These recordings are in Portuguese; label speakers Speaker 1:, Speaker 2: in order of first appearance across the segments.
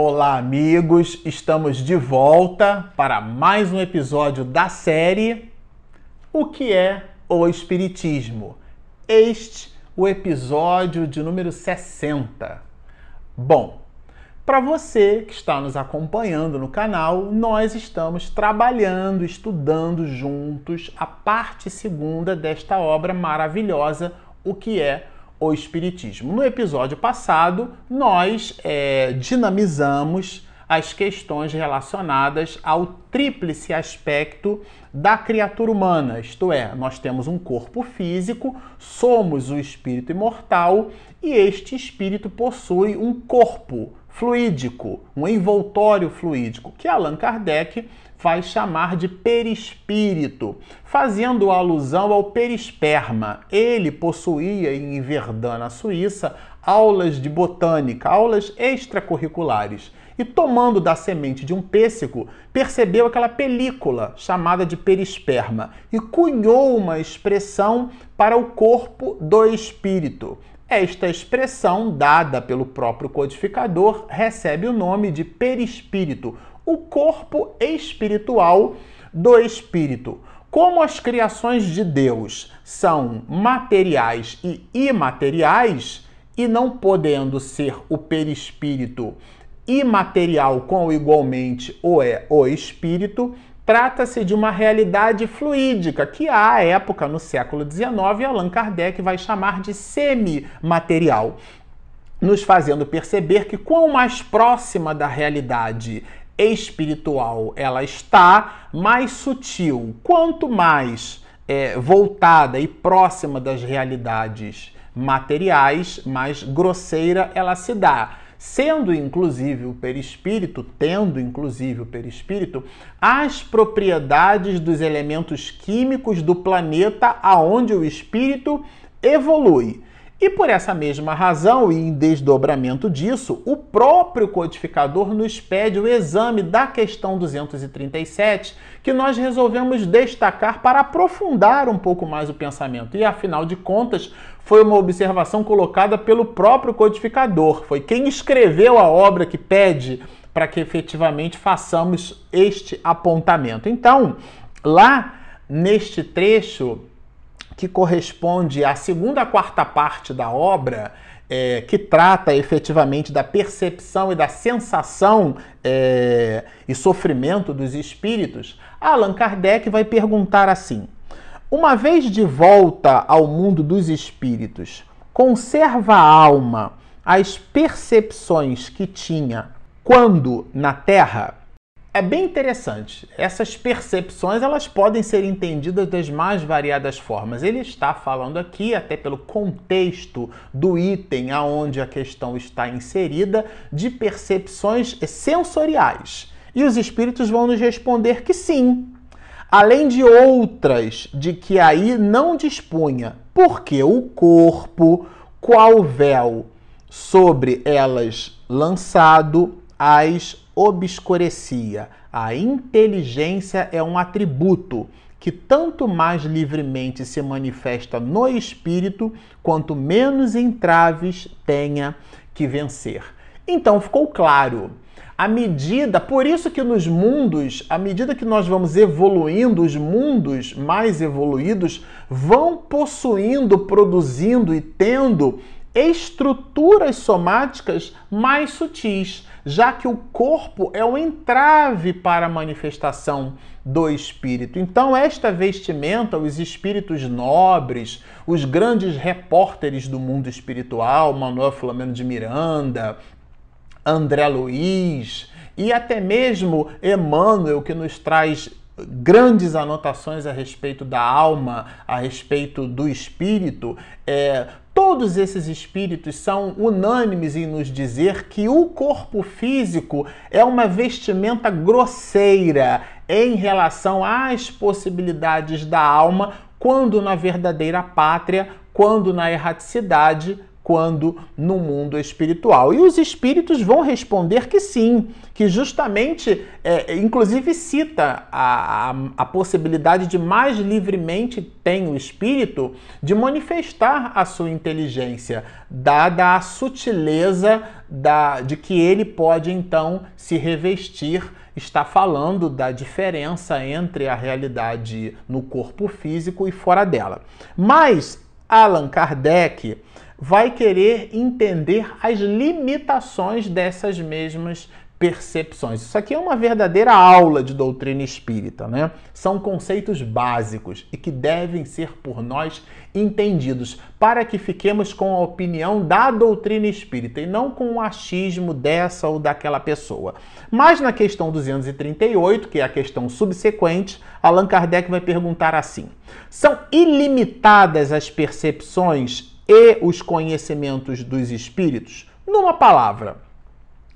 Speaker 1: Olá, amigos! Estamos de volta para mais um episódio da série O que é o Espiritismo? Este o episódio de número 60. Bom, para você que está nos acompanhando no canal, nós estamos trabalhando, estudando juntos a parte segunda desta obra maravilhosa, O que é o Espiritismo. No episódio passado, nós é, dinamizamos as questões relacionadas ao tríplice aspecto da criatura humana, isto é, nós temos um corpo físico, somos o espírito imortal e este espírito possui um corpo fluídico, um envoltório fluídico, que Allan Kardec vai chamar de perispírito, fazendo alusão ao perisperma. Ele possuía em Verdun, na Suíça, aulas de botânica, aulas extracurriculares. E tomando da semente de um pêssego, percebeu aquela película chamada de perisperma e cunhou uma expressão para o corpo do espírito. Esta expressão, dada pelo próprio codificador, recebe o nome de perispírito, o corpo espiritual do espírito. Como as criações de Deus são materiais e imateriais, e não podendo ser o perispírito imaterial com igualmente o é o espírito, trata-se de uma realidade fluídica que à época, no século XIX, Allan Kardec vai chamar de semimaterial, nos fazendo perceber que quanto mais próxima da realidade espiritual ela está, mais sutil. Quanto mais é, voltada e próxima das realidades materiais, mais grosseira ela se dá. Sendo inclusive o perispírito, tendo inclusive o perispírito, as propriedades dos elementos químicos do planeta aonde o espírito evolui. E por essa mesma razão, e em desdobramento disso, o próprio codificador nos pede o exame da questão 237, que nós resolvemos destacar para aprofundar um pouco mais o pensamento. E afinal de contas, foi uma observação colocada pelo próprio codificador. Foi quem escreveu a obra que pede para que efetivamente façamos este apontamento. Então, lá neste trecho que corresponde à segunda quarta parte da obra, é, que trata efetivamente da percepção e da sensação é, e sofrimento dos espíritos, Allan Kardec vai perguntar assim: uma vez de volta ao mundo dos espíritos, conserva a alma as percepções que tinha quando na Terra? É bem interessante. Essas percepções elas podem ser entendidas das mais variadas formas. Ele está falando aqui, até pelo contexto do item aonde a questão está inserida, de percepções sensoriais. E os espíritos vão nos responder que sim. Além de outras de que aí não dispunha, porque o corpo, qual véu sobre elas lançado, as obscurecia. A inteligência é um atributo que tanto mais livremente se manifesta no espírito, quanto menos entraves tenha que vencer. Então ficou claro. À medida, por isso que nos mundos, à medida que nós vamos evoluindo, os mundos mais evoluídos vão possuindo, produzindo e tendo estruturas somáticas mais sutis já que o corpo é o entrave para a manifestação do espírito. Então, esta vestimenta, os espíritos nobres, os grandes repórteres do mundo espiritual, Manuel Flamengo de Miranda, André Luiz e até mesmo Emmanuel, que nos traz grandes anotações a respeito da alma, a respeito do espírito, é, Todos esses espíritos são unânimes em nos dizer que o corpo físico é uma vestimenta grosseira em relação às possibilidades da alma, quando na verdadeira pátria, quando na erraticidade, quando no mundo espiritual. E os espíritos vão responder que sim, que justamente, é, inclusive cita a, a, a, possibilidade de mais livremente tem o espírito de manifestar a sua inteligência, dada a sutileza da, de que ele pode então se revestir está falando da diferença entre a realidade no corpo físico e fora dela. Mas Allan Kardec vai querer entender as limitações dessas mesmas percepções. Isso aqui é uma verdadeira aula de doutrina espírita, né? São conceitos básicos e que devem ser por nós entendidos para que fiquemos com a opinião da doutrina espírita e não com o achismo dessa ou daquela pessoa. Mas na questão 238, que é a questão subsequente, Allan Kardec vai perguntar assim: são ilimitadas as percepções e os conhecimentos dos espíritos? Numa palavra,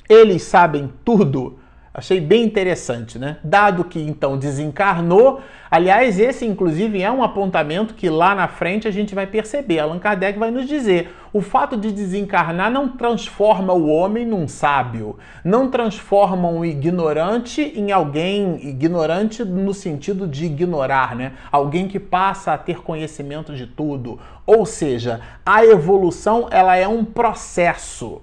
Speaker 1: eles sabem tudo Achei bem interessante, né? Dado que então desencarnou, aliás, esse inclusive é um apontamento que lá na frente a gente vai perceber. Allan Kardec vai nos dizer: o fato de desencarnar não transforma o homem num sábio, não transforma um ignorante em alguém ignorante no sentido de ignorar, né? Alguém que passa a ter conhecimento de tudo. Ou seja, a evolução ela é um processo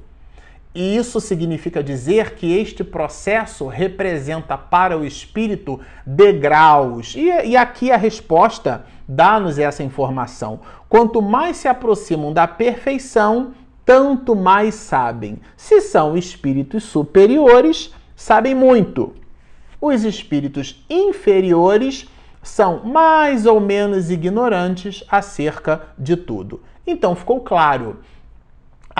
Speaker 1: e isso significa dizer que este processo representa para o espírito degraus. E, e aqui a resposta dá-nos essa informação. Quanto mais se aproximam da perfeição, tanto mais sabem. Se são espíritos superiores, sabem muito. Os espíritos inferiores são mais ou menos ignorantes acerca de tudo. Então ficou claro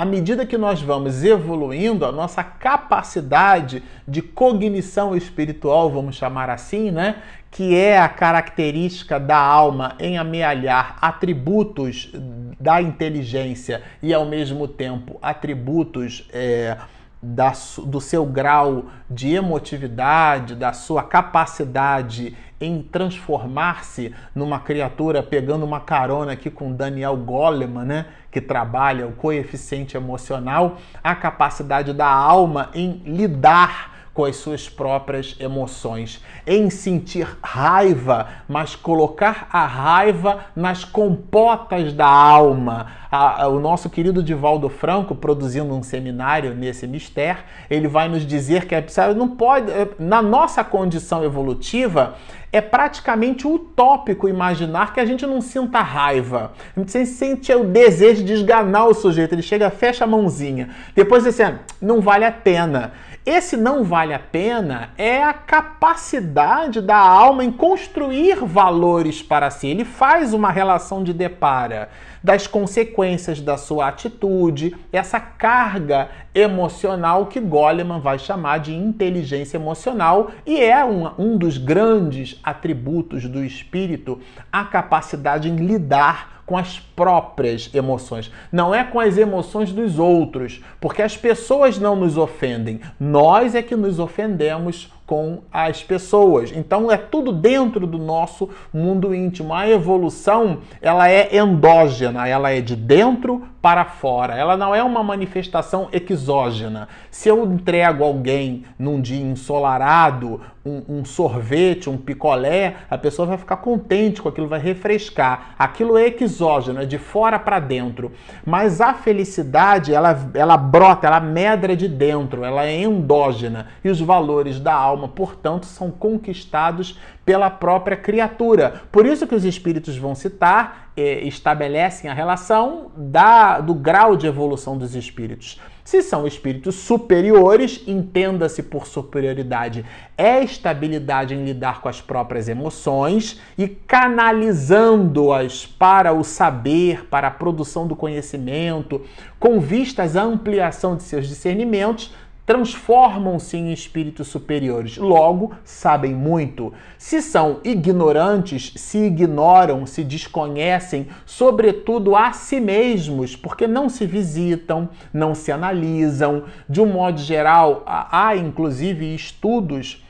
Speaker 1: à medida que nós vamos evoluindo, a nossa capacidade de cognição espiritual, vamos chamar assim, né? Que é a característica da alma em amealhar atributos da inteligência e, ao mesmo tempo, atributos. É, da, do seu grau de emotividade, da sua capacidade em transformar-se numa criatura, pegando uma carona aqui com Daniel Goleman, né, que trabalha o coeficiente emocional, a capacidade da alma em lidar com as suas próprias emoções, em sentir raiva, mas colocar a raiva nas compotas da alma. A, a, o nosso querido Divaldo Franco, produzindo um seminário nesse mistério, ele vai nos dizer que a não pode, eh, na nossa condição evolutiva, é praticamente utópico imaginar que a gente não sinta raiva. A gente sente o desejo de esganar o sujeito. Ele chega, fecha a mãozinha. Depois assim, não vale a pena. Esse não vale a pena é a capacidade da alma em construir valores para si. Ele faz uma relação de depara das consequências da sua atitude, essa carga emocional que Goleman vai chamar de inteligência emocional e é um, um dos grandes atributos do espírito, a capacidade em lidar com as próprias emoções, não é com as emoções dos outros, porque as pessoas não nos ofendem, nós é que nos ofendemos com as pessoas. Então é tudo dentro do nosso mundo íntimo. A evolução, ela é endógena, ela é de dentro para fora. Ela não é uma manifestação exógena. Se eu entrego alguém num dia ensolarado um, um, sorvete, um picolé, a pessoa vai ficar contente com aquilo, vai refrescar. Aquilo é exógeno, é de fora para dentro. Mas a felicidade, ela, ela brota, ela medra de dentro, ela é endógena. E os valores da alma, portanto, são conquistados pela própria criatura. Por isso que os espíritos vão citar, eh, estabelecem a relação da, do grau de evolução dos espíritos. Se são espíritos superiores, entenda-se por superioridade é estabilidade em lidar com as próprias emoções e canalizando-as para o saber, para a produção do conhecimento, com vistas à ampliação de seus discernimentos, transformam-se em espíritos superiores, logo sabem muito. Se são ignorantes, se ignoram, se desconhecem, sobretudo a si mesmos, porque não se visitam, não se analisam. De um modo geral, há inclusive estudos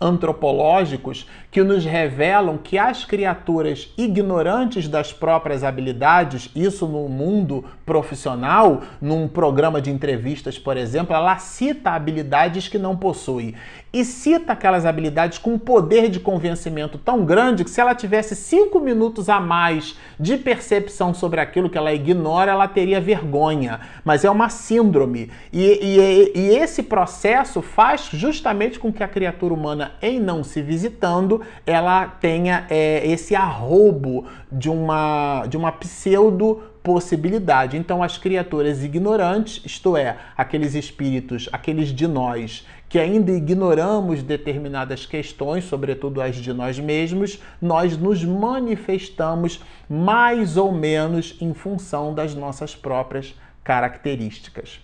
Speaker 1: antropológicos que nos revelam que as criaturas ignorantes das próprias habilidades, isso no mundo profissional, num programa de entrevistas, por exemplo, ela cita habilidades que não possui e cita aquelas habilidades com um poder de convencimento tão grande que se ela tivesse cinco minutos a mais de percepção sobre aquilo que ela ignora, ela teria vergonha. Mas é uma síndrome. E, e, e esse processo faz justamente com que a criatura humana, em não se visitando, ela tenha é, esse arrobo de uma, de uma pseudo possibilidade. Então, as criaturas ignorantes, isto é, aqueles espíritos, aqueles de nós que ainda ignoramos determinadas questões, sobretudo as de nós mesmos, nós nos manifestamos mais ou menos em função das nossas próprias características.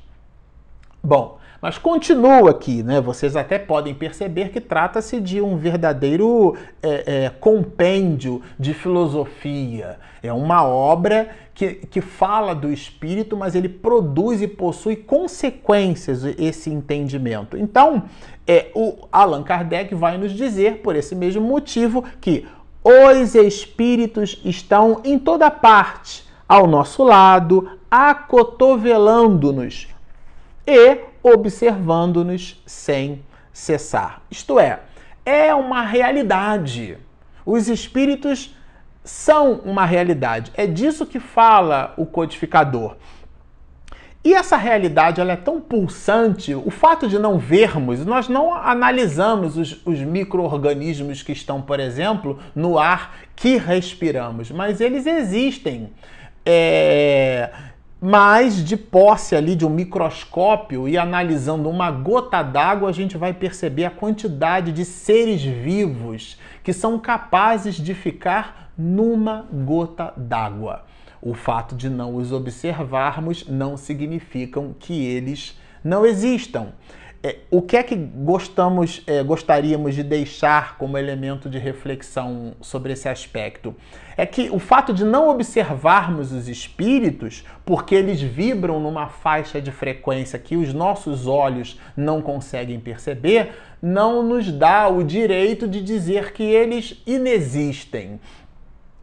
Speaker 1: Bom, mas continua aqui, né? Vocês até podem perceber que trata-se de um verdadeiro é, é, compêndio de filosofia. É uma obra que, que fala do espírito, mas ele produz e possui consequências esse entendimento. Então, é, o Allan Kardec vai nos dizer, por esse mesmo motivo, que os espíritos estão em toda parte, ao nosso lado, acotovelando-nos e observando-nos sem cessar. Isto é, é uma realidade. Os espíritos são uma realidade. É disso que fala o codificador. E essa realidade ela é tão pulsante, o fato de não vermos, nós não analisamos os, os micro-organismos que estão, por exemplo, no ar que respiramos, mas eles existem. É, mas de posse ali de um microscópio e analisando uma gota d'água, a gente vai perceber a quantidade de seres vivos que são capazes de ficar numa gota d'água. O fato de não os observarmos não significam que eles não existam. É, o que é que gostamos, é, gostaríamos de deixar como elemento de reflexão sobre esse aspecto? É que o fato de não observarmos os espíritos, porque eles vibram numa faixa de frequência que os nossos olhos não conseguem perceber, não nos dá o direito de dizer que eles inexistem.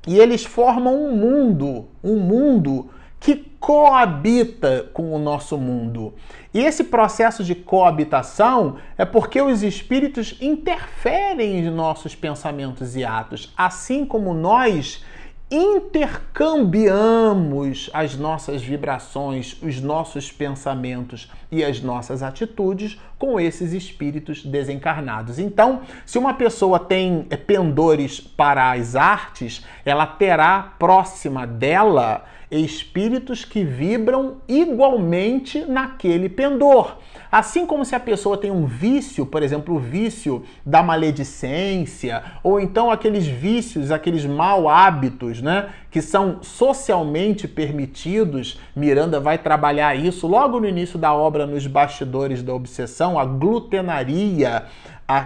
Speaker 1: E eles formam um mundo, um mundo que coabita com o nosso mundo. E esse processo de coabitação é porque os espíritos interferem em nossos pensamentos e atos, assim como nós intercambiamos as nossas vibrações, os nossos pensamentos e as nossas atitudes com esses espíritos desencarnados. Então, se uma pessoa tem pendores para as artes, ela terá próxima dela espíritos que vibram igualmente naquele pendor. Assim como se a pessoa tem um vício, por exemplo, o vício da maledicência, ou então aqueles vícios, aqueles mau hábitos, né, que são socialmente permitidos. Miranda vai trabalhar isso logo no início da obra nos bastidores da obsessão, a glutenaria,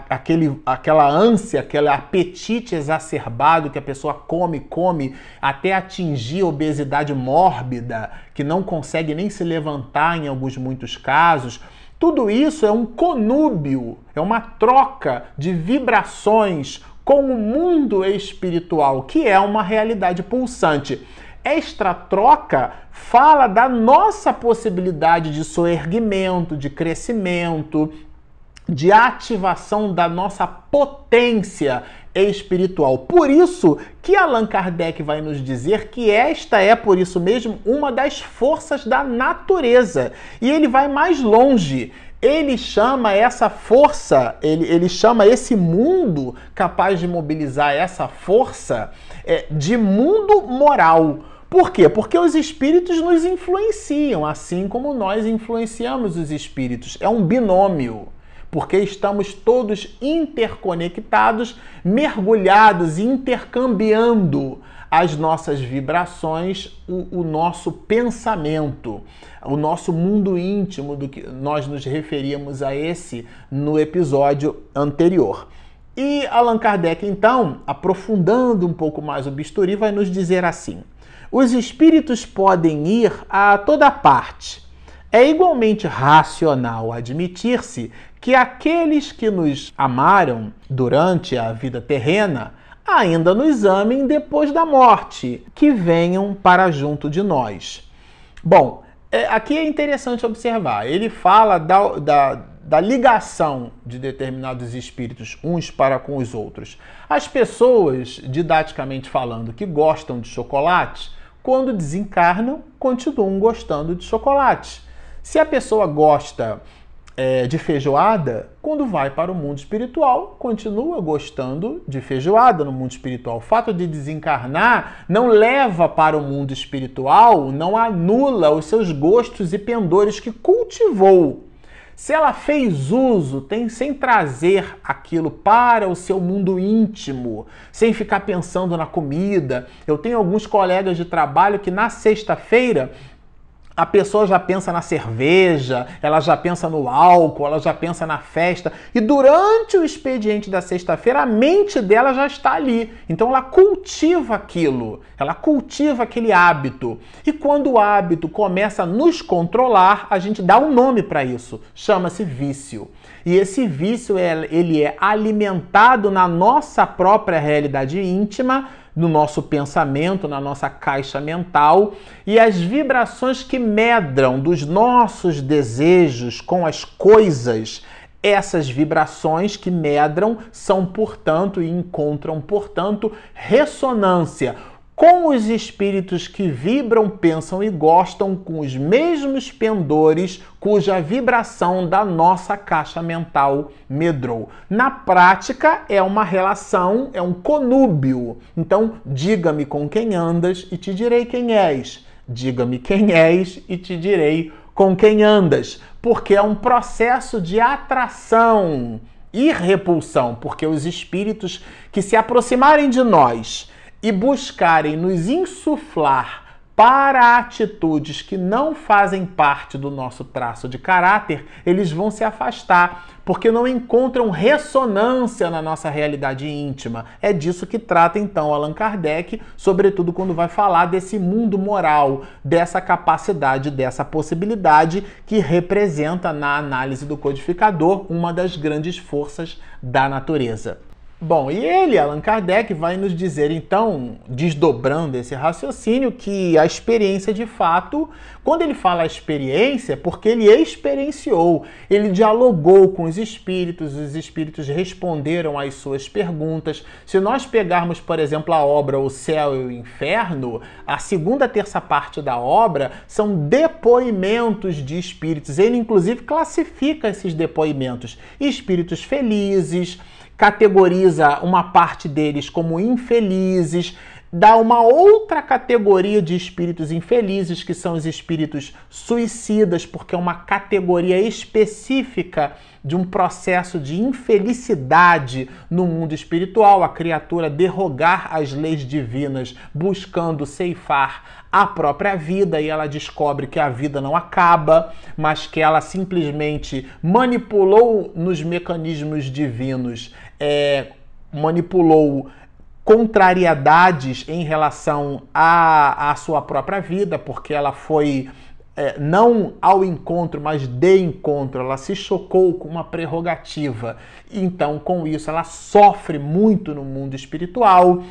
Speaker 1: aquele, aquela ânsia, aquele apetite exacerbado que a pessoa come, come, até atingir obesidade mórbida, que não consegue nem se levantar em alguns muitos casos. Tudo isso é um conúbio, é uma troca de vibrações com o mundo espiritual, que é uma realidade pulsante. Esta troca fala da nossa possibilidade de soerguimento, de crescimento, de ativação da nossa potência espiritual. Por isso que Allan Kardec vai nos dizer que esta é, por isso mesmo, uma das forças da natureza. E ele vai mais longe. Ele chama essa força, ele, ele chama esse mundo capaz de mobilizar essa força é, de mundo moral. Por quê? Porque os espíritos nos influenciam, assim como nós influenciamos os espíritos. É um binômio porque estamos todos interconectados, mergulhados, intercambiando as nossas vibrações, o, o, nosso pensamento, o nosso mundo íntimo, do que nós nos referíamos a esse no episódio anterior. E Allan Kardec, então, aprofundando um pouco mais o bisturi, vai nos dizer assim: os espíritos podem ir a toda parte É igualmente racional admitir-se que aqueles que nos amaram durante a vida terrena ainda nos amem depois da morte, que venham para junto de nós. Bom, é, aqui é interessante observar. Ele fala da, da, da ligação de determinados espíritos uns para com os outros. As pessoas, didaticamente falando, que gostam de chocolate, quando desencarnam, continuam gostando de chocolate. Se a pessoa gosta é, de feijoada, quando vai para o mundo espiritual, continua gostando de feijoada no mundo espiritual. O fato de desencarnar não leva para o mundo espiritual, não anula os seus gostos e pendores que cultivou. Se ela fez uso, tem sem trazer aquilo para o seu mundo íntimo, sem ficar pensando na comida. Eu tenho alguns colegas de trabalho que na sexta-feira a pessoa já pensa na cerveja, ela já pensa no álcool, ela já pensa na festa. E durante o expediente da sexta-feira, a mente dela já está ali. Então ela cultiva aquilo, ela cultiva aquele hábito. E quando o hábito começa a nos controlar, a gente dá um nome para isso. Chama-se vício. E esse vício ele é alimentado na nossa própria realidade íntima no nosso pensamento, na nossa caixa mental, e as vibrações que medram dos nossos desejos com as coisas, essas vibrações que medram são, portanto, e encontram, portanto, ressonância com os espíritos que vibram, pensam e gostam com os mesmos pendores cuja vibração da nossa caixa mental medrou. Na prática, é uma relação, é um conúbio. Então, diga-me com quem andas e te direi quem és. Diga-me quem és e te direi com quem andas. Porque é um processo de atração e repulsão, porque os espíritos que se aproximarem de nós e buscarem nos insuflar para atitudes que não fazem parte do nosso traço de caráter, eles vão se afastar, porque não encontram ressonância na nossa realidade íntima. É disso que trata então Allan Kardec, sobretudo quando vai falar desse mundo moral, dessa capacidade, dessa possibilidade que representa na análise do codificador uma das grandes forças da natureza. Bom, e ele, Allan Kardec, vai nos dizer então, desdobrando esse raciocínio, que a experiência de fato, quando ele fala experiência, é porque ele experienciou, ele dialogou com os espíritos, os espíritos responderam às suas perguntas. Se nós pegarmos, por exemplo, a obra O Céu e o Inferno, a segunda terça parte da obra são depoimentos de espíritos. Ele, inclusive, classifica esses depoimentos: espíritos felizes categoriza uma parte deles como infelizes, dá uma outra categoria de espíritos infelizes, que são os espíritos suicidas, porque é uma categoria específica de um processo de infelicidade no mundo espiritual, a criatura derrogar as leis divinas, buscando ceifar a própria vida e ela descobre que a vida não acaba, mas que ela simplesmente manipulou nos mecanismos divinos, é, manipulou contrariedades em relação à, sua própria vida, porque ela foi é, não ao encontro, mas de encontro, ela se chocou com uma prerrogativa. Então, com isso, ela sofre muito no mundo espiritual,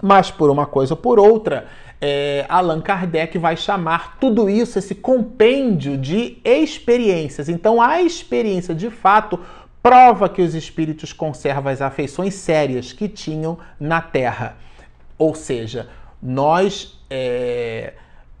Speaker 1: mas por uma coisa ou por outra, é, Allan Kardec vai chamar tudo isso, esse compêndio de experiências. Então, a experiência de fato prova que os espíritos conservam as afeições sérias que tinham na Terra. Ou seja, nós, é,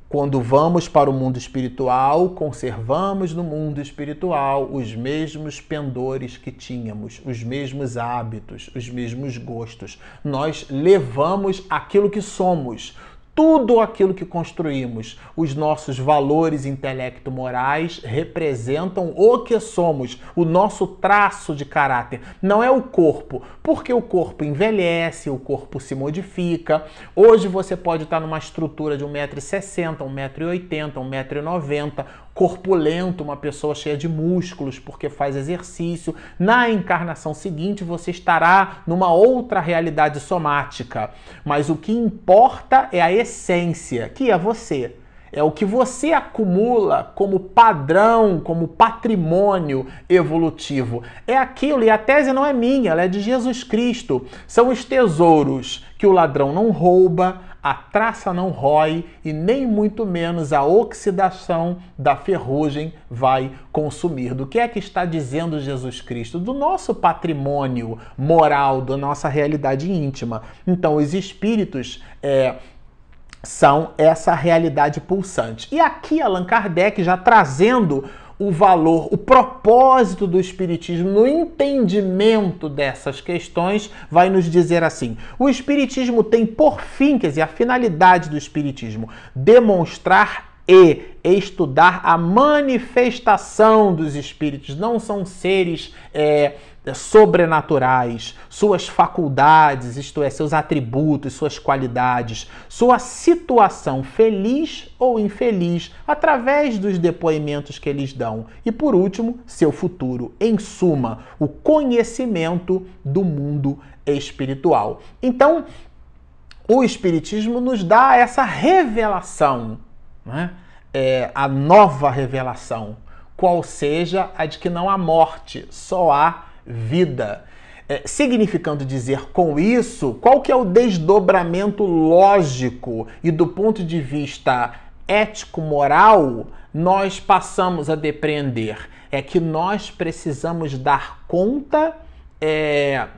Speaker 1: quando vamos para o mundo espiritual, conservamos no mundo espiritual os mesmos pendores que tínhamos, os mesmos hábitos, os mesmos gostos. Nós levamos aquilo que somos, tudo aquilo que construímos, os nossos valores intelecto-morais representam o que somos, o nosso traço de caráter. Não é o corpo, porque o corpo envelhece, o corpo se modifica. Hoje você pode estar numa estrutura de 1,60m, 1,80m, 1,90m, corpulento, uma pessoa cheia de músculos porque faz exercício. Na encarnação seguinte, você estará numa outra realidade somática. Mas o que importa é a essência, que é você. é o que você acumula como padrão, como patrimônio evolutivo. É aquilo, e a tese não é minha, ela é de Jesus Cristo. São os tesouros que o ladrão não rouba, a traça não rói e nem muito menos a oxidação da ferrugem vai consumir. Do que é que está dizendo Jesus Cristo? Do nosso patrimônio moral, da nossa realidade íntima. Então, os espíritos. É, são essa realidade pulsante. E aqui Allan Kardec já trazendo o valor, o propósito do Espiritismo no entendimento dessas questões, vai nos dizer assim: o Espiritismo tem por fim, quer dizer, a finalidade do Espiritismo, demonstrar e estudar a manifestação dos espíritos. Não são seres é, sobrenaturais, suas faculdades, isto é, seus atributos, suas qualidades, sua situação feliz ou infeliz, através dos depoimentos que eles dão. E por último, seu futuro. Em suma, o conhecimento do mundo espiritual. Então, o Espiritismo nos dá essa revelação, né? é, a nova revelação, qual seja a de que não há morte, só há vida. É, significando dizer com isso, qual que é o desdobramento lógico e do ponto de vista ético-moral, nós passamos a depreender é que nós precisamos dar conta é,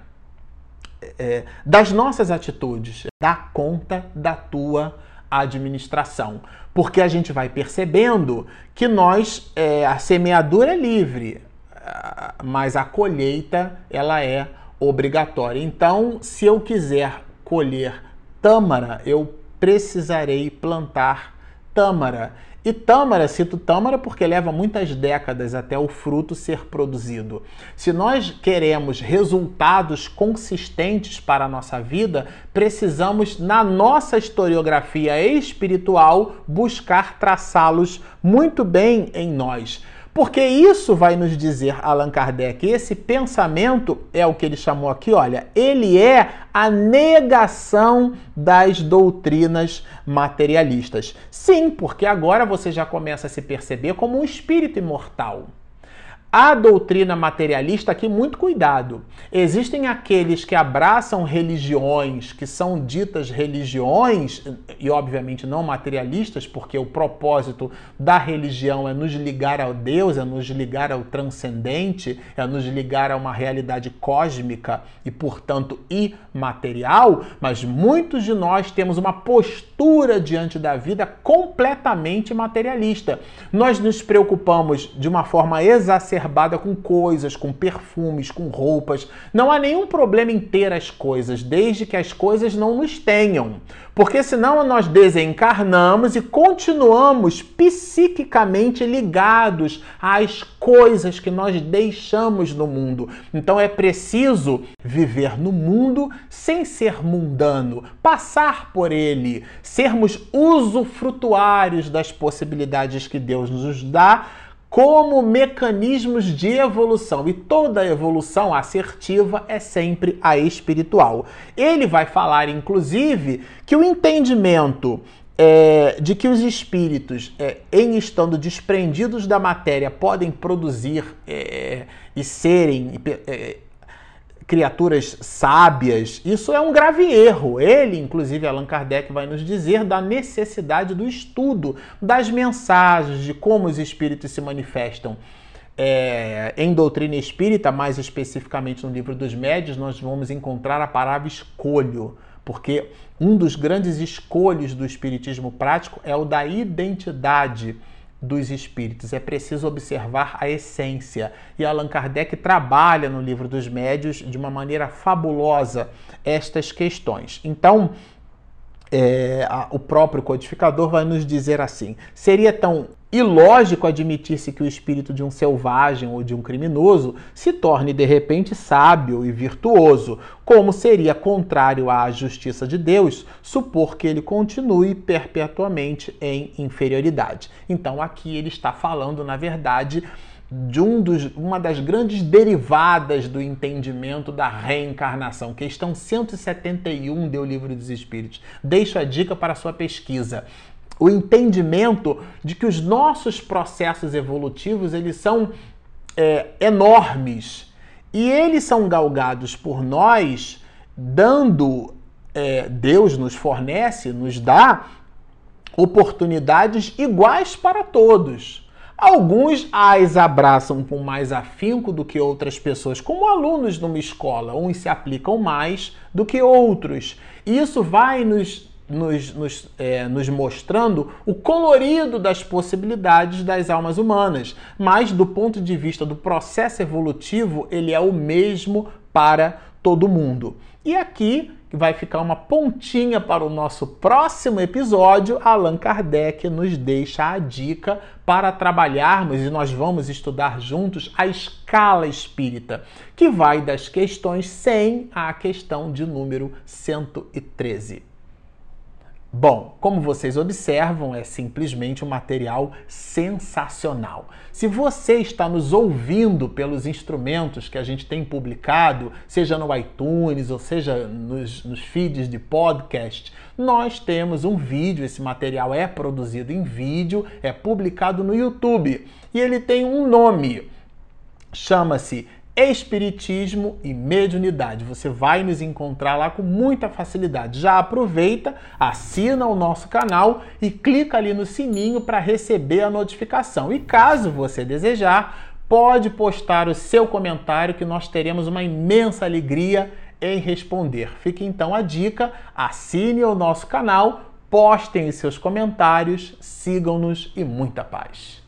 Speaker 1: é, das nossas atitudes, dar conta da tua administração. Porque a gente vai percebendo que nós, é, a semeadura é livre, mas a colheita ela é obrigatória. Então, se eu quiser colher tâmara, eu precisarei plantar tâmara. E tâmara, cito tâmara porque leva muitas décadas até o fruto ser produzido. Se nós queremos resultados consistentes para a nossa vida, precisamos, na nossa historiografia espiritual, buscar traçá-los muito bem em nós. Porque isso vai nos dizer Allan Kardec, esse pensamento é o que ele chamou aqui, olha, ele é a negação das doutrinas materialistas. Sim, porque agora você já começa a se perceber como um espírito imortal. A doutrina materialista, aqui, muito cuidado. Existem aqueles que abraçam religiões que são ditas religiões, e obviamente não materialistas, porque o propósito da religião é nos ligar ao Deus, é nos ligar ao transcendente, é nos ligar a uma realidade cósmica e, portanto, imaterial. Mas muitos de nós temos uma postura diante da vida completamente materialista. Nós nos preocupamos de uma forma exacerbada exacerbada com coisas, com perfumes, com roupas. Não há nenhum problema em ter as coisas, desde que as coisas não nos tenham. Porque senão nós desencarnamos e continuamos psiquicamente ligados às coisas que nós deixamos no mundo. Então é preciso viver no mundo sem ser mundano, passar por ele, sermos usufrutuários das possibilidades que Deus nos dá como mecanismos de evolução. E toda evolução assertiva é sempre a espiritual. Ele vai falar, inclusive, que o entendimento é, de que os espíritos, é, em estando desprendidos da matéria, podem produzir é, e serem é, criaturas sábias, isso é um grave erro. Ele, inclusive Allan Kardec, vai nos dizer da necessidade do estudo das mensagens, de como os espíritos se manifestam. É, em doutrina espírita, mais especificamente no livro dos médios, nós vamos encontrar a palavra escolho, porque um dos grandes escolhos do espiritismo prático é o da identidade dos espíritos. É preciso observar a essência. E Allan Kardec trabalha no livro dos médios de uma maneira fabulosa estas questões. Então, é, a, o próprio codificador vai nos dizer assim: seria tão ilógico admitir-se que o espírito de um selvagem ou de um criminoso se torne de repente sábio e virtuoso, como seria contrário à justiça de Deus supor que ele continue perpetuamente em inferioridade. Então aqui ele está falando, na verdade, de um dos, uma das grandes derivadas do entendimento da reencarnação. Questão 171 do Livro dos Espíritos. Deixo a dica para sua pesquisa. O entendimento de que os nossos processos evolutivos eles são é, enormes e eles são galgados por nós, dando é, Deus nos fornece, nos dá oportunidades iguais para todos. Alguns as abraçam com mais afinco do que outras pessoas, como alunos numa escola. Uns se aplicam mais do que outros. Isso vai nos, nos, nos, é, nos mostrando o colorido das possibilidades das almas humanas. Mas, do ponto de vista do processo evolutivo, ele é o mesmo para todo mundo. E aqui vai ficar uma pontinha para o nosso próximo episódio, Allan Kardec nos deixa a dica para trabalharmos e nós vamos estudar juntos a escala espírita, que vai das questões 100 à questão de número 113. Bom, como vocês observam, é simplesmente um material sensacional. Se você está nos ouvindo pelos instrumentos que a gente tem publicado, seja no iTunes ou seja nos, nos feeds de podcast, nós temos um vídeo. Esse material é produzido em vídeo, é publicado no YouTube e ele tem um nome. Chama-se Espiritismo e Mediunidade. Você vai nos encontrar lá com muita facilidade. Já aproveita, assina o nosso canal e clica ali no sininho para receber a notificação. E caso você desejar, pode postar o seu comentário que nós teremos uma imensa alegria em responder. Fique então a dica, assine o nosso canal, postem os seus comentários, sigam-nos e muita paz.